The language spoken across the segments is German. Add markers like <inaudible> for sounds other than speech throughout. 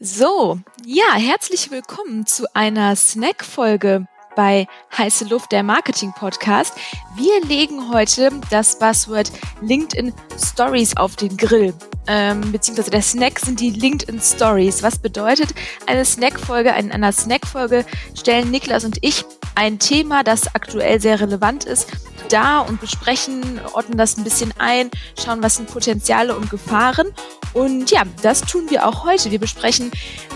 So, ja, herzlich willkommen zu einer Snack-Folge bei Heiße Luft, der Marketing-Podcast. Wir legen heute das Buzzword LinkedIn Stories auf den Grill. Ähm, beziehungsweise der Snack sind die LinkedIn Stories. Was bedeutet eine Snack-Folge? In einer Snack-Folge stellen Niklas und ich ein Thema, das aktuell sehr relevant ist, da und besprechen, ordnen das ein bisschen ein, schauen, was sind Potenziale und Gefahren. Und ja, das tun wir auch heute. Wir besprechen,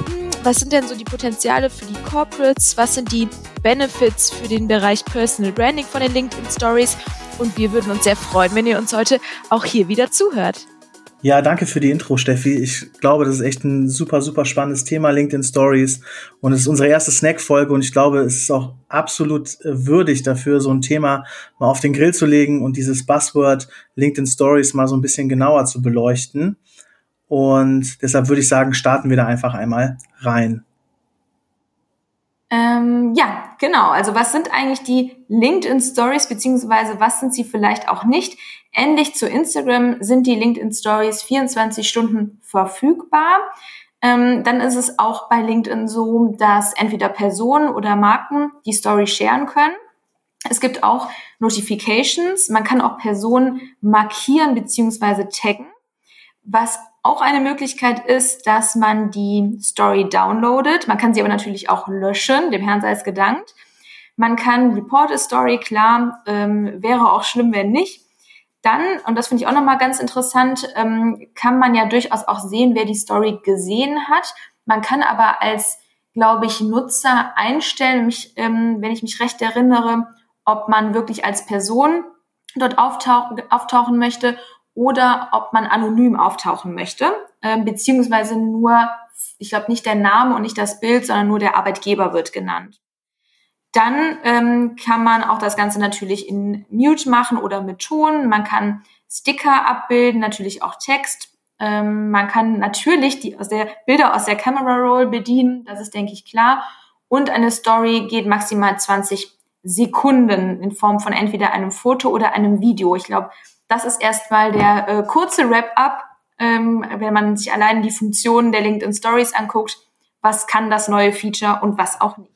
hm, was sind denn so die Potenziale für die Corporates, was sind die Benefits für den Bereich Personal Branding von den LinkedIn Stories. Und wir würden uns sehr freuen, wenn ihr uns heute auch hier wieder zuhört. Ja, danke für die Intro, Steffi. Ich glaube, das ist echt ein super, super spannendes Thema, LinkedIn Stories. Und es ist unsere erste Snack-Folge und ich glaube, es ist auch absolut äh, würdig dafür, so ein Thema mal auf den Grill zu legen und dieses Buzzword LinkedIn Stories mal so ein bisschen genauer zu beleuchten. Und deshalb würde ich sagen, starten wir da einfach einmal rein. Ähm, ja, genau. Also was sind eigentlich die LinkedIn Stories, beziehungsweise was sind sie vielleicht auch nicht? Ähnlich zu Instagram sind die LinkedIn Stories 24 Stunden verfügbar. Ähm, dann ist es auch bei LinkedIn so, dass entweder Personen oder Marken die Story sharen können. Es gibt auch Notifications. Man kann auch Personen markieren beziehungsweise taggen. Was auch eine Möglichkeit ist, dass man die Story downloadet. Man kann sie aber natürlich auch löschen, dem Herrn sei es gedankt. Man kann Report a Story, klar, ähm, wäre auch schlimm, wenn nicht. Dann, und das finde ich auch nochmal ganz interessant, ähm, kann man ja durchaus auch sehen, wer die Story gesehen hat. Man kann aber als, glaube ich, Nutzer einstellen, mich, ähm, wenn ich mich recht erinnere, ob man wirklich als Person dort auftauchen, auftauchen möchte oder ob man anonym auftauchen möchte, äh, beziehungsweise nur, ich glaube nicht der Name und nicht das Bild, sondern nur der Arbeitgeber wird genannt. Dann ähm, kann man auch das Ganze natürlich in Mute machen oder mit Ton. Man kann Sticker abbilden, natürlich auch Text. Ähm, man kann natürlich die aus der Bilder aus der Camera Roll bedienen, das ist denke ich klar. Und eine Story geht maximal 20 Sekunden in Form von entweder einem Foto oder einem Video. Ich glaube, das ist erstmal der äh, kurze Wrap-up, ähm, wenn man sich allein die Funktionen der LinkedIn Stories anguckt. Was kann das neue Feature und was auch nicht?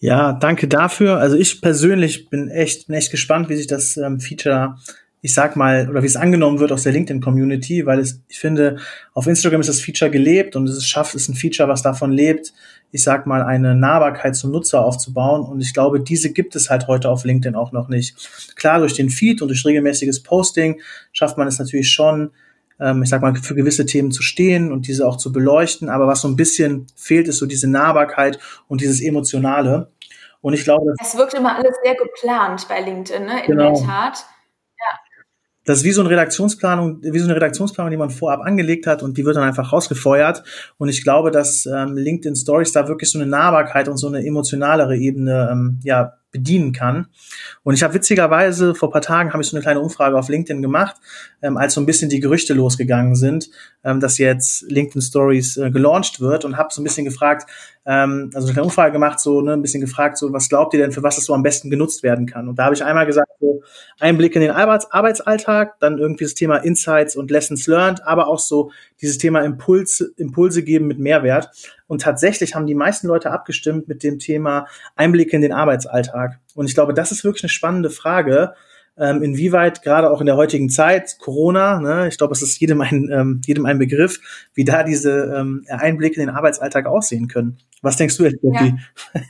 Ja, danke dafür. Also ich persönlich bin echt, bin echt gespannt, wie sich das ähm, Feature ich sag mal, oder wie es angenommen wird aus der LinkedIn-Community, weil es, ich finde, auf Instagram ist das Feature gelebt und es schafft, ist ein Feature, was davon lebt, ich sag mal, eine Nahbarkeit zum Nutzer aufzubauen. Und ich glaube, diese gibt es halt heute auf LinkedIn auch noch nicht. Klar, durch den Feed und durch regelmäßiges Posting schafft man es natürlich schon, ähm, ich sag mal, für gewisse Themen zu stehen und diese auch zu beleuchten. Aber was so ein bisschen fehlt, ist so diese Nahbarkeit und dieses Emotionale. Und ich glaube, es wirkt immer alles sehr geplant bei LinkedIn, ne? In genau. der Tat das ist wie so eine Redaktionsplanung, wie so eine Redaktionsplanung, die man vorab angelegt hat und die wird dann einfach rausgefeuert. Und ich glaube, dass ähm, LinkedIn Stories da wirklich so eine Nahbarkeit und so eine emotionalere Ebene ähm, ja bedienen kann. Und ich habe witzigerweise vor paar Tagen habe ich so eine kleine Umfrage auf LinkedIn gemacht, ähm, als so ein bisschen die Gerüchte losgegangen sind, ähm, dass jetzt LinkedIn Stories äh, gelauncht wird und habe so ein bisschen gefragt, ähm, also eine kleine Umfrage gemacht, so ne, ein bisschen gefragt, so was glaubt ihr denn, für was das so am besten genutzt werden kann? Und da habe ich einmal gesagt, so Einblick in den Arbeits Arbeitsalltag, dann irgendwie das Thema Insights und Lessons learned, aber auch so dieses Thema Impuls, Impulse geben mit Mehrwert. Und tatsächlich haben die meisten Leute abgestimmt mit dem Thema Einblick in den Arbeitsalltag. Und ich glaube, das ist wirklich eine spannende Frage, ähm, inwieweit gerade auch in der heutigen Zeit, Corona, ne, ich glaube, es ist jedem ein, ähm, jedem ein Begriff, wie da diese ähm, Einblicke in den Arbeitsalltag aussehen können. Was denkst du, Steffi? Ja,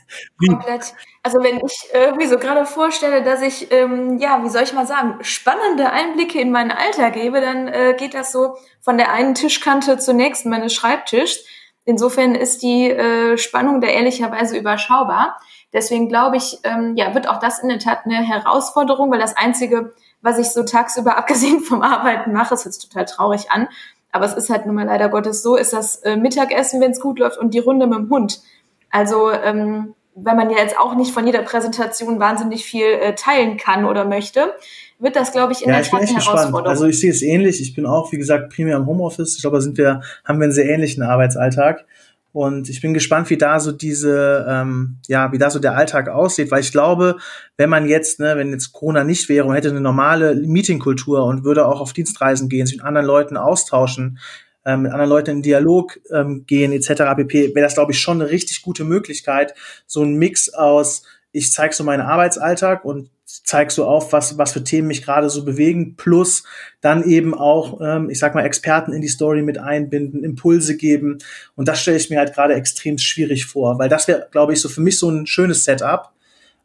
<laughs> komplett. Also wenn ich irgendwie so gerade vorstelle, dass ich, ähm, ja, wie soll ich mal sagen, spannende Einblicke in meinen Alltag gebe, dann äh, geht das so von der einen Tischkante zur nächsten meines Schreibtischs. Insofern ist die äh, Spannung da ehrlicherweise überschaubar. Deswegen glaube ich, ähm, ja, wird auch das in der Tat eine Herausforderung, weil das Einzige, was ich so tagsüber <laughs> abgesehen vom Arbeiten mache, es hört sich total traurig an, aber es ist halt nun mal leider Gottes so, ist das äh, Mittagessen, wenn es gut läuft, und die Runde mit dem Hund. Also ähm, wenn man ja jetzt auch nicht von jeder Präsentation wahnsinnig viel äh, teilen kann oder möchte, wird das, glaube ich, in ja, der Tat eine Herausforderung. Gespannt. Also ich sehe es ähnlich. Ich bin auch, wie gesagt, primär im Homeoffice. Ich glaube, da sind wir, haben wir einen sehr ähnlichen Arbeitsalltag. Und ich bin gespannt, wie da so diese, ähm, ja, wie da so der Alltag aussieht, weil ich glaube, wenn man jetzt, ne, wenn jetzt Corona nicht wäre und hätte eine normale Meetingkultur und würde auch auf Dienstreisen gehen, sich mit anderen Leuten austauschen, ähm, mit anderen Leuten in Dialog ähm, gehen etc. pp. wäre das glaube ich schon eine richtig gute Möglichkeit, so ein Mix aus ich zeige so meinen Arbeitsalltag und zeige so auf, was, was für Themen mich gerade so bewegen, plus dann eben auch, ähm, ich sag mal, Experten in die Story mit einbinden, Impulse geben. Und das stelle ich mir halt gerade extrem schwierig vor, weil das wäre, glaube ich, so für mich so ein schönes Setup.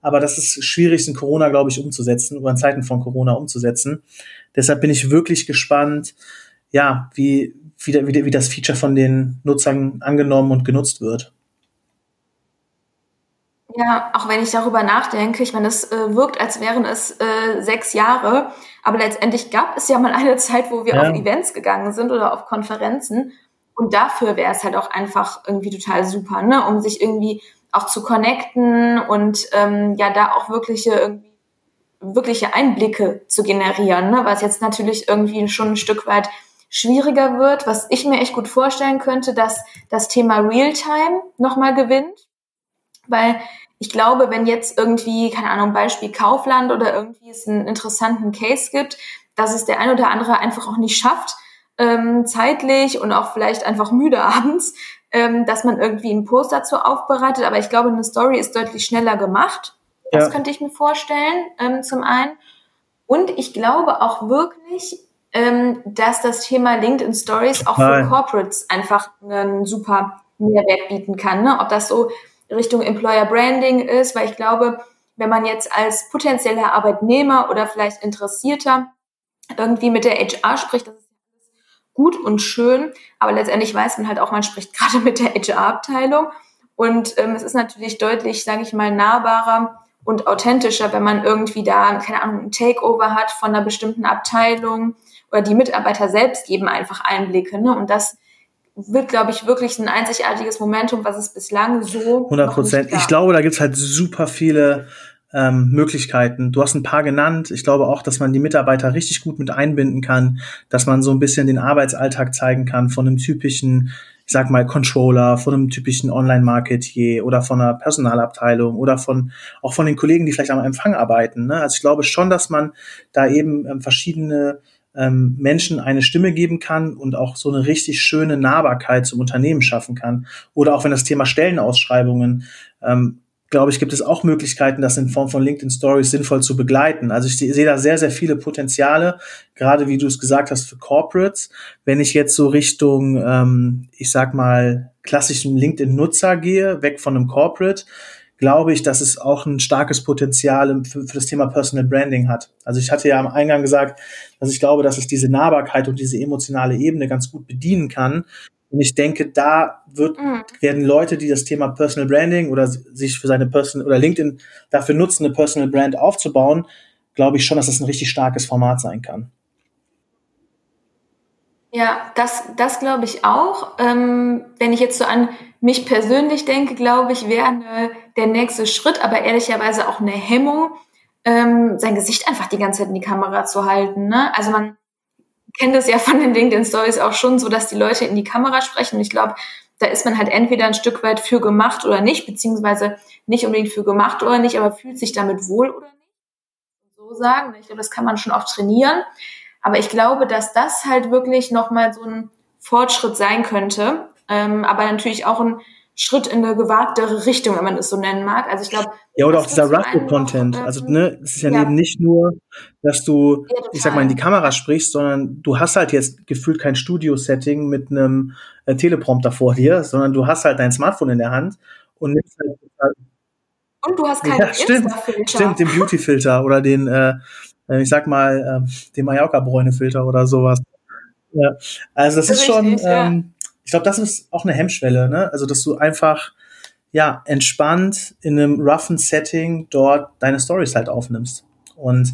Aber das ist schwierig in Corona, glaube ich, umzusetzen oder in Zeiten von Corona umzusetzen. Deshalb bin ich wirklich gespannt, ja, wie, wie, wie, wie das Feature von den Nutzern angenommen und genutzt wird. Ja, auch wenn ich darüber nachdenke, ich meine, es äh, wirkt, als wären es äh, sechs Jahre, aber letztendlich gab es ja mal eine <laughs> Zeit, wo wir ja. auf Events gegangen sind oder auf Konferenzen. Und dafür wäre es halt auch einfach irgendwie total super, ne? um sich irgendwie auch zu connecten und ähm, ja, da auch wirkliche irgendwie wirkliche Einblicke zu generieren, ne? was jetzt natürlich irgendwie schon ein Stück weit schwieriger wird, was ich mir echt gut vorstellen könnte, dass das Thema Realtime nochmal gewinnt, weil ich glaube, wenn jetzt irgendwie, keine Ahnung, Beispiel Kaufland oder irgendwie es einen interessanten Case gibt, dass es der ein oder andere einfach auch nicht schafft, ähm, zeitlich und auch vielleicht einfach müde <laughs> abends, ähm, dass man irgendwie einen Post dazu aufbereitet. Aber ich glaube, eine Story ist deutlich schneller gemacht. Das ja. könnte ich mir vorstellen, ähm, zum einen. Und ich glaube auch wirklich, ähm, dass das Thema LinkedIn Stories auch Nein. für Corporates einfach einen super Mehrwert bieten kann. Ne? Ob das so Richtung Employer Branding ist, weil ich glaube, wenn man jetzt als potenzieller Arbeitnehmer oder vielleicht Interessierter irgendwie mit der HR spricht, das ist gut und schön, aber letztendlich weiß man halt auch, man spricht <laughs> gerade mit der HR-Abteilung und ähm, es ist natürlich deutlich, sage ich mal, nahbarer und authentischer, wenn man irgendwie da, keine Ahnung, ein Takeover hat von einer bestimmten Abteilung oder die Mitarbeiter selbst geben einfach Einblicke. Ne? Und das wird, glaube ich, wirklich ein einzigartiges Momentum, was es bislang so. 100 Prozent. Ich glaube, da gibt's halt super viele ähm, Möglichkeiten. Du hast ein paar genannt. Ich glaube auch, dass man die Mitarbeiter richtig gut mit einbinden kann, dass man so ein bisschen den Arbeitsalltag zeigen kann von einem typischen, ich sag mal, Controller, von einem typischen Online-Marketier oder von einer Personalabteilung oder von auch von den Kollegen, die vielleicht am Empfang arbeiten. Ne? Also ich glaube schon, dass man da eben ähm, verschiedene ähm, Menschen eine Stimme geben kann und auch so eine richtig schöne Nahbarkeit zum Unternehmen schaffen kann. Oder auch wenn das Thema Stellenausschreibungen, ähm, glaube ich, gibt es auch Möglichkeiten, das in Form von LinkedIn Stories sinnvoll zu begleiten. Also ich sehe da sehr, sehr viele Potenziale, gerade wie du es gesagt hast, für Corporates. Wenn ich jetzt so Richtung, ähm, ich sag mal, klassischen LinkedIn-Nutzer gehe, weg von einem Corporate, glaube ich, dass es auch ein starkes Potenzial für, für, das Thema Personal Branding hat. Also ich hatte ja am Eingang gesagt, dass ich glaube, dass es diese Nahbarkeit und diese emotionale Ebene ganz gut bedienen kann. Und ich denke, da wird, mhm. werden Leute, die das Thema Personal Branding oder sich für seine Personal oder LinkedIn dafür nutzen, eine Personal Brand aufzubauen, glaube ich schon, dass das ein richtig starkes Format sein kann. Ja, das, das glaube ich auch. Ähm, wenn ich jetzt so an mich persönlich denke, glaube ich, wäre ne, der nächste Schritt, aber ehrlicherweise auch eine Hemmung, ähm, sein Gesicht einfach die ganze Zeit in die Kamera zu halten. Ne? Also man kennt es ja von den LinkedIn Stories auch schon so, dass die Leute in die Kamera sprechen. Ich glaube, da ist man halt entweder ein Stück weit für gemacht oder nicht, beziehungsweise nicht unbedingt für gemacht oder nicht, aber fühlt sich damit wohl oder nicht. So sagen. Ich glaube, das kann man schon auch trainieren. Aber ich glaube, dass das halt wirklich nochmal so ein Fortschritt sein könnte. Ähm, aber natürlich auch ein Schritt in eine gewagtere Richtung, wenn man es so nennen mag. Also ich glaube. Ja, oder auch dieser Ruffle-Content. Also, ne, es ist ja, ja, eben nicht nur, dass du, ja, ich sag mal, in die Kamera sprichst, sondern du hast halt jetzt gefühlt kein Studio-Setting mit einem äh, Teleprompter vor dir, sondern du hast halt dein Smartphone in der Hand und nimmst halt. Und du hast <laughs> keinen ja, stimmt, stimmt, den Beauty-Filter oder den, äh, ich sag mal, äh, den Mallorca-Bräune-Filter oder sowas. Ja, also das, das ist schon, richtig, ähm, ich glaube, das ist auch eine Hemmschwelle, ne? Also, dass du einfach, ja, entspannt in einem roughen Setting dort deine Stories halt aufnimmst und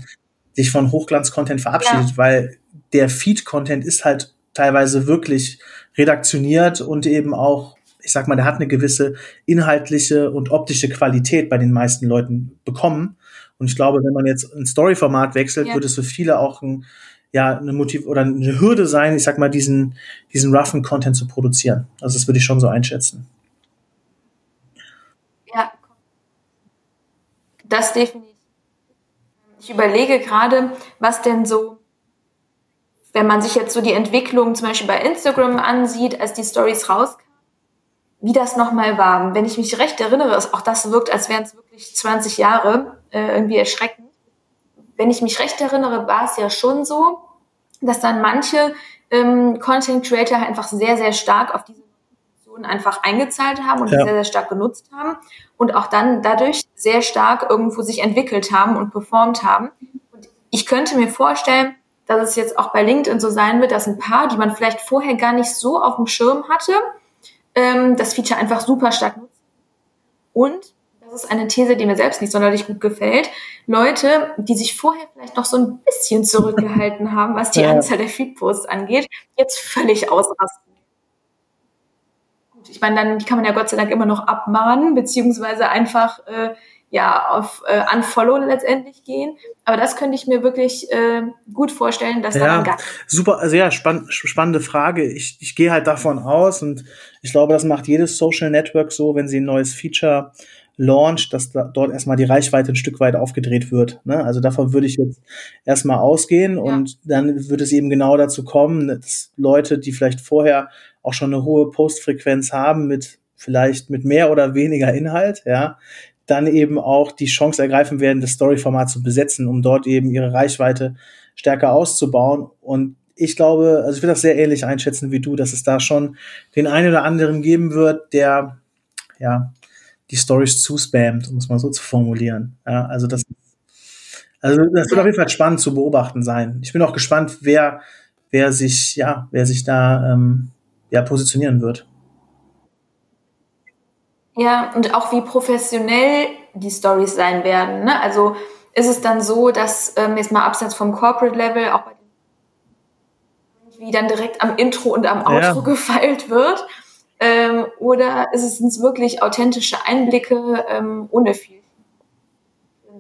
dich von Hochglanz-Content verabschiedet, ja. weil der Feed-Content ist halt teilweise wirklich redaktioniert und eben auch, ich sag mal, der hat eine gewisse inhaltliche und optische Qualität bei den meisten Leuten bekommen. Und ich glaube, wenn man jetzt ein Story-Format wechselt, ja. wird es für viele auch ein, ja, eine Motiv oder eine Hürde sein, ich sag mal, diesen, diesen roughen Content zu produzieren. Also das würde ich schon so einschätzen. Ja, das definitiv. Ich überlege gerade, was denn so wenn man sich jetzt so die Entwicklung zum Beispiel bei Instagram ansieht, als die Stories rauskamen, wie das nochmal war. Wenn ich mich recht erinnere, auch das wirkt, als wären es wirklich 20 Jahre, äh, irgendwie erschreckend. Wenn ich mich recht erinnere, war es ja schon so, dass dann manche ähm, Content Creator einfach sehr, sehr stark auf diese Funktion einfach eingezahlt haben und ja. sehr, sehr stark genutzt haben und auch dann dadurch sehr stark irgendwo sich entwickelt haben und performt haben. Und ich könnte mir vorstellen, dass es jetzt auch bei LinkedIn so sein wird, dass ein paar, die man vielleicht vorher gar nicht so auf dem Schirm hatte, ähm, das Feature einfach super stark nutzen. Und das ist eine These, die mir selbst nicht sonderlich gut gefällt. Leute, die sich vorher vielleicht noch so ein bisschen zurückgehalten <laughs> haben, was die ja. Anzahl der Feedposts angeht, jetzt völlig ausrasten. Gut, ich meine, dann kann man ja Gott sei Dank immer noch abmahnen, beziehungsweise einfach äh, ja auf äh, Unfollow letztendlich gehen. Aber das könnte ich mir wirklich äh, gut vorstellen, dass ja, gar super, also ja, spann spannende Frage. Ich, ich gehe halt davon aus und ich glaube, das macht jedes Social Network so, wenn sie ein neues Feature launcht, dass da, dort erstmal die Reichweite ein Stück weit aufgedreht wird. Ne? Also davon würde ich jetzt erstmal ausgehen ja. und dann wird es eben genau dazu kommen, dass Leute, die vielleicht vorher auch schon eine hohe Postfrequenz haben mit vielleicht mit mehr oder weniger Inhalt, ja, dann eben auch die Chance ergreifen werden, das Story-Format zu besetzen, um dort eben ihre Reichweite stärker auszubauen. Und ich glaube, also ich will das sehr ähnlich einschätzen wie du, dass es da schon den einen oder anderen geben wird, der ja die Stories zuspammt, um es mal so zu formulieren. Ja, also das, also das wird auf jeden Fall spannend zu beobachten sein. Ich bin auch gespannt, wer, wer sich, ja, wer sich da ähm, ja, positionieren wird. Ja, und auch wie professionell die Stories sein werden. Ne? Also ist es dann so, dass ähm, jetzt mal abseits vom Corporate Level auch bei wie dann direkt am Intro und am Outro ja. gefeilt wird? Ähm, oder ist es uns wirklich authentische Einblicke ähm, ohne viel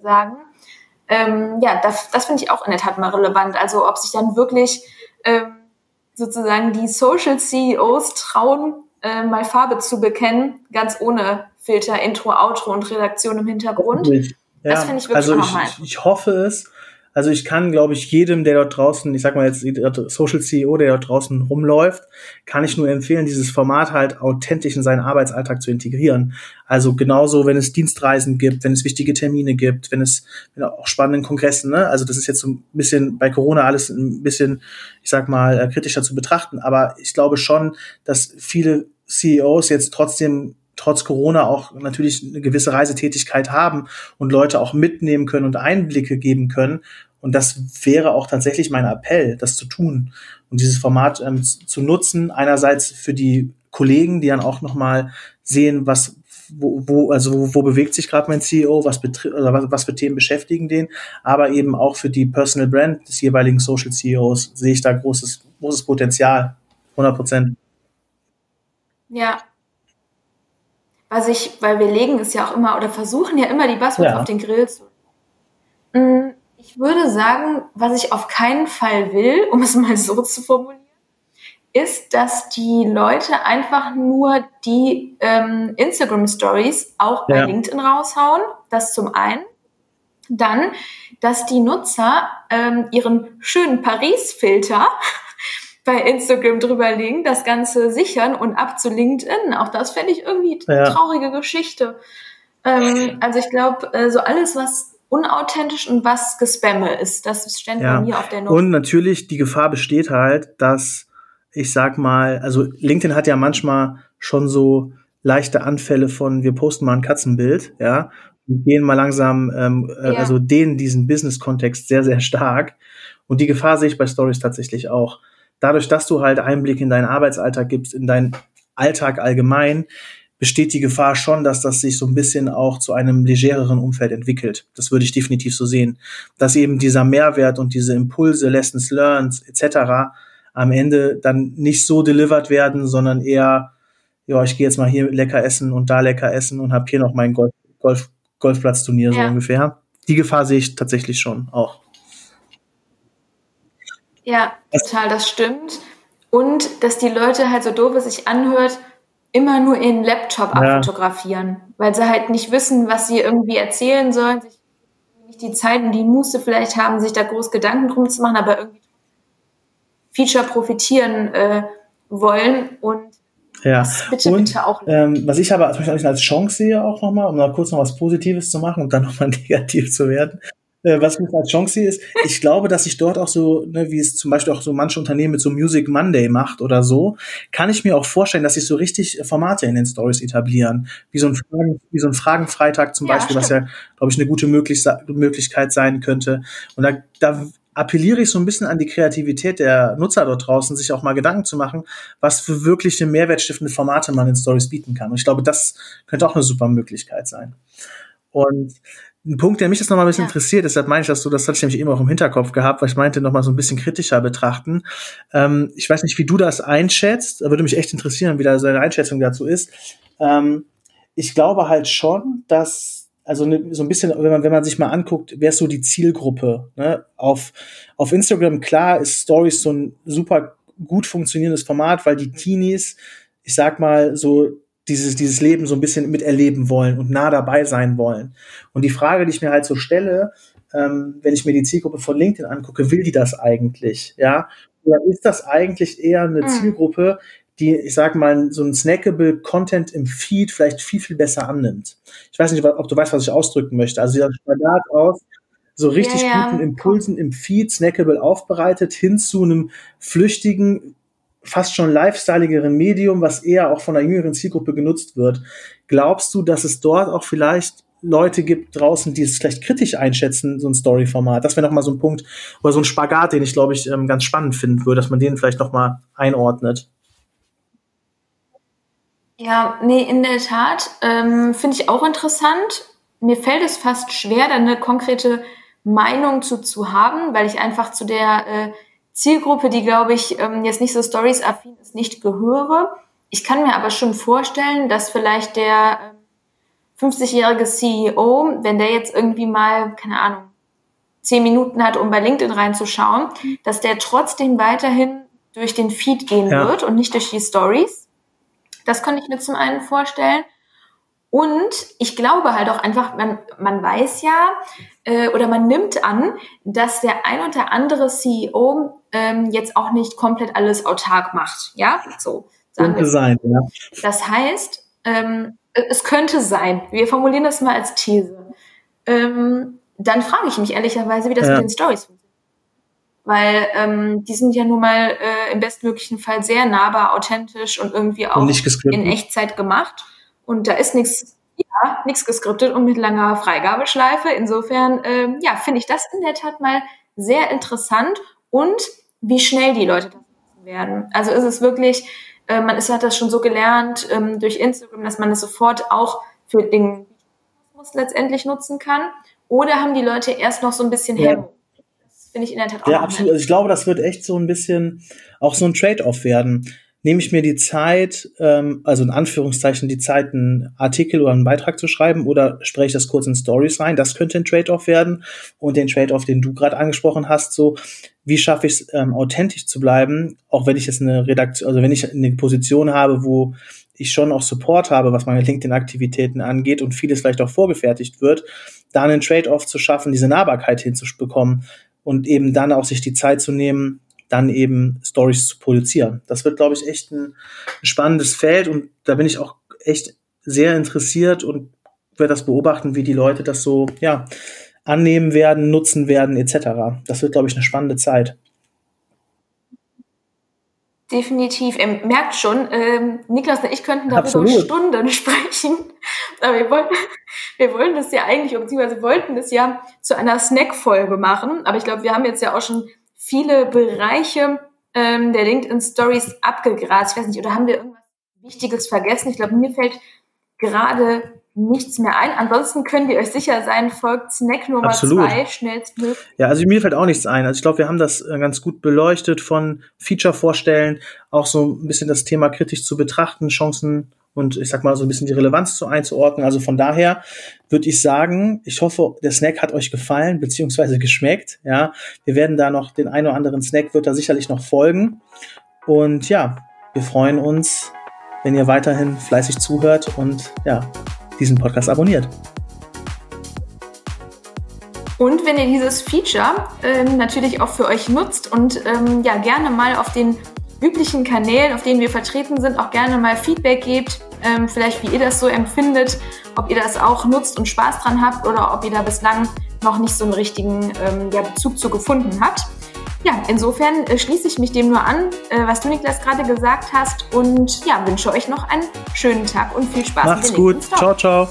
sagen? Ähm, ja, das, das finde ich auch in der Tat mal relevant. Also ob sich dann wirklich ähm, sozusagen die Social CEOs trauen, äh, mal Farbe zu bekennen, ganz ohne Filter, Intro, Outro und Redaktion im Hintergrund. Ja, das finde ich wirklich also ich, ich hoffe es. Also ich kann, glaube ich, jedem, der dort draußen, ich sag mal jetzt Social CEO, der dort draußen rumläuft, kann ich nur empfehlen, dieses Format halt authentisch in seinen Arbeitsalltag zu integrieren. Also genauso, wenn es Dienstreisen gibt, wenn es wichtige Termine gibt, wenn es wenn auch spannenden Kongressen, ne? Also das ist jetzt so ein bisschen bei Corona alles ein bisschen, ich sag mal, äh, kritischer zu betrachten. Aber ich glaube schon, dass viele CEOs jetzt trotzdem trotz Corona auch natürlich eine gewisse Reisetätigkeit haben und Leute auch mitnehmen können und Einblicke geben können. Und das wäre auch tatsächlich mein Appell, das zu tun und dieses Format ähm, zu nutzen. Einerseits für die Kollegen, die dann auch nochmal sehen, was, wo, wo, also wo, wo bewegt sich gerade mein CEO, was, oder was, was für Themen beschäftigen den, aber eben auch für die Personal Brand des jeweiligen Social CEOs sehe ich da großes, großes Potenzial. 100 Prozent. Ja, was ich, weil wir legen es ja auch immer oder versuchen ja immer die Buzzwords ja. auf den Grill zu. Mm, ich würde sagen, was ich auf keinen Fall will, <laughs> um es mal so zu formulieren, ist, dass die Leute einfach nur die ähm, Instagram Stories auch bei ja. LinkedIn raushauen. Das zum einen. Dann, dass die Nutzer ähm, ihren schönen Paris-Filter bei Instagram drüberlegen, das Ganze sichern und ab zu LinkedIn. Auch das fände ich irgendwie ja. traurige Geschichte. Ähm, also ich glaube, äh, so alles, was unauthentisch und was Gespamme ist, das stände ja. bei mir auf der Not. Und natürlich, die Gefahr besteht halt, dass ich sag mal, also LinkedIn hat ja manchmal schon so leichte Anfälle von, wir posten mal ein Katzenbild, ja, und gehen mal langsam, ähm, äh, ja. also dehnen diesen Business-Kontext sehr, sehr stark. Und die Gefahr sehe ich bei Stories tatsächlich auch dadurch, dass du halt Einblick in deinen Arbeitsalltag gibst, in deinen Alltag allgemein, besteht die Gefahr schon, dass das sich so ein bisschen auch zu einem legereren Umfeld entwickelt. Das würde ich definitiv so sehen. Dass eben dieser Mehrwert und diese Impulse, Lessons learned etc. am Ende dann nicht so delivered werden, sondern eher, ja, ich gehe jetzt mal hier lecker essen und da lecker essen und habe hier noch mein Golf, Golf, Golfplatzturnier ja. so ungefähr. Die Gefahr sehe ich tatsächlich schon auch. Ja, total, das stimmt. Und dass die Leute halt so doof es sich anhört, immer nur ihren Laptop ja. abfotografieren, weil sie halt nicht wissen, was sie irgendwie erzählen sollen, sich nicht die Zeit und die Muße vielleicht haben, sich da groß Gedanken drum zu machen, aber irgendwie Feature profitieren äh, wollen und ja. bitte, und, bitte auch. Ähm, was ich aber als Chance sehe auch nochmal, um noch kurz noch was Positives zu machen und dann nochmal <laughs> negativ zu werden, was ich als Chance sehe, ist, ich glaube, dass sich dort auch so, ne, wie es zum Beispiel auch so manche Unternehmen mit so Music Monday macht oder so, kann ich mir auch vorstellen, dass sich so richtig Formate in den Stories etablieren. Wie so ein, Fragen, wie so ein Fragenfreitag zum Ja, Beispiel, was stimmt. ja, glaube ich, eine gute Möglich Möglichkeit sein könnte. Und da, da appelliere ich so ein bisschen an die Kreativität der Nutzer dort draußen, sich auch mal Gedanken zu machen, was für wirkliche mehrwertstiftende Formate man in Stories bieten kann. Und ich glaube, das könnte auch eine super Möglichkeit sein. Und ein Punkt, der mich jetzt noch mal ein bisschen Ja. interessiert, deshalb meine ich, dass du, das hatte ich nämlich eben auch im Hinterkopf gehabt, weil ich meinte, noch mal so ein bisschen kritischer betrachten. Ähm, ich weiß nicht, wie du das einschätzt, da würde mich echt interessieren, wie da seine Einschätzung dazu ist. Ähm, ich glaube halt schon, dass also ne, so ein bisschen, wenn man, wenn man sich mal anguckt, wer ist so die Zielgruppe? Ne? Auf, auf Instagram, klar, ist Stories so ein super gut funktionierendes Format, weil die Teenies, ich sag mal, so dieses, dieses Leben so ein bisschen miterleben wollen und nah dabei sein wollen. Und die Frage, die ich mir halt so stelle, ähm, wenn ich mir die Zielgruppe von LinkedIn angucke, will die das eigentlich? Ja? Oder ist das eigentlich eher eine Mhm. Zielgruppe, die, ich sag mal, so ein snackable Content im Feed vielleicht viel, viel besser annimmt? Ich weiß nicht, ob du weißt, was ich ausdrücken möchte. Also dieser Spagat aus so richtig Ja, ja. guten Impulsen im Feed, snackable aufbereitet, hin zu einem flüchtigen, fast schon lifestyleigeren Medium, was eher auch von einer jüngeren Zielgruppe genutzt wird. Glaubst du, dass es dort auch vielleicht Leute gibt draußen, die es vielleicht kritisch einschätzen, so ein Story-Format? Das wäre nochmal so ein Punkt oder so ein Spagat, den ich, glaube ich, ähm, ganz spannend finden würde, dass man den vielleicht nochmal einordnet. Ja, nee, in der Tat ähm, finde ich auch interessant. Mir fällt es fast schwer, da eine konkrete Meinung zu, zu haben, weil ich einfach zu der äh, Zielgruppe, die, glaube ich, ähm, jetzt nicht so Stories-affin ist, nicht gehöre. Ich kann mir aber schon vorstellen, dass vielleicht der ähm, 50-jährige CEO, wenn der jetzt irgendwie mal, keine Ahnung, zehn Minuten hat, um bei LinkedIn reinzuschauen, dass der trotzdem weiterhin durch den Feed gehen Ja. wird und nicht durch die Stories. Das kann ich mir zum einen vorstellen. Und ich glaube halt auch einfach, man, man weiß ja äh, oder man nimmt an, dass der ein oder andere CEO ähm, jetzt auch nicht komplett alles autark macht. Ja, so sagen Könnte sein, ja. das heißt, ähm, es könnte sein, wir formulieren das mal als These. Ähm, dann frage ich mich ehrlicherweise, wie das Ja. mit den Stories funktioniert. Weil ähm, die sind ja nun mal äh, im bestmöglichen Fall sehr nahbar, authentisch und irgendwie auch Und in Echtzeit gemacht. Und da ist nichts, ja, nichts geskriptet und mit langer Freigabeschleife. Insofern, ähm, ja, finde ich das in der Tat mal sehr interessant und wie schnell die Leute das nutzen werden. Also ist es wirklich, äh, man ist, hat das schon so gelernt ähm, durch Instagram, dass man es sofort auch für den Videos letztendlich nutzen kann. Oder haben die Leute erst noch so ein bisschen Ja. Hemmung? Das finde ich in der Tat auch Ja, absolut. Also ich glaube, das wird echt so ein bisschen auch so ein Trade-off werden. Nehme ich mir die Zeit, ähm, also in Anführungszeichen die Zeit, einen Artikel oder einen Beitrag zu schreiben oder spreche ich das kurz in Stories rein? Das könnte ein Trade-off werden. Und den Trade-off, den du gerade angesprochen hast, so wie schaffe ich es, ähm, authentisch zu bleiben, auch wenn ich jetzt eine Redaktion, also wenn ich eine Position habe, wo ich schon auch Support habe, was meine LinkedIn-Aktivitäten angeht und vieles vielleicht auch vorgefertigt wird, da einen Trade-off zu schaffen, diese Nahbarkeit hinzubekommen und eben dann auch sich die Zeit zu nehmen, dann eben Stories zu produzieren. Das wird, glaube ich, echt ein, ein spannendes Feld und da bin ich auch echt sehr interessiert und werde das beobachten, wie die Leute das so ja annehmen werden, nutzen werden etc. Das wird, glaube ich, eine spannende Zeit. Definitiv. Ihr merkt schon, ähm, Niklas und ich könnten darüber Absolut. Stunden <laughs> sprechen. Aber wir wollen, wir wollen das ja eigentlich, beziehungsweise wollten das ja zu einer Snack-Folge machen. Aber ich glaube, wir haben jetzt ja auch schon viele Bereiche ähm, der LinkedIn Stories abgegrast. Ich weiß nicht, oder haben wir irgendwas Wichtiges vergessen? Ich glaube, mir fällt gerade nichts mehr ein. Ansonsten könnt ihr euch sicher sein, folgt Snack Nummer Absolut. zwei schnellstmöglich. Ja, also mir fällt auch nichts ein. Also ich glaube, wir haben das äh, ganz gut beleuchtet von Feature vorstellen, auch so ein bisschen das Thema kritisch zu betrachten, Chancen und ich sag mal so ein bisschen die Relevanz zu einzuordnen. Also von daher würde ich sagen, ich hoffe, der Snack hat euch gefallen beziehungsweise geschmeckt. Ja, wir werden da noch den einen oder anderen Snack wird da sicherlich noch folgen. Und ja, wir freuen uns, wenn ihr weiterhin fleißig zuhört und ja, diesen Podcast abonniert. Und wenn ihr dieses Feature ähm, natürlich auch für euch nutzt und ähm, ja gerne mal auf den üblichen Kanälen, auf denen wir vertreten sind, auch gerne mal Feedback gebt, ähm, vielleicht wie ihr das so empfindet, ob ihr das auch nutzt und Spaß dran habt oder ob ihr da bislang noch nicht so einen richtigen ähm, ja, Bezug zu gefunden habt. Ja, insofern äh, schließe ich mich dem nur an, äh, was du Niklas gerade gesagt hast und ja, wünsche euch noch einen schönen Tag und viel Spaß. Macht's gut. Ciao, ciao.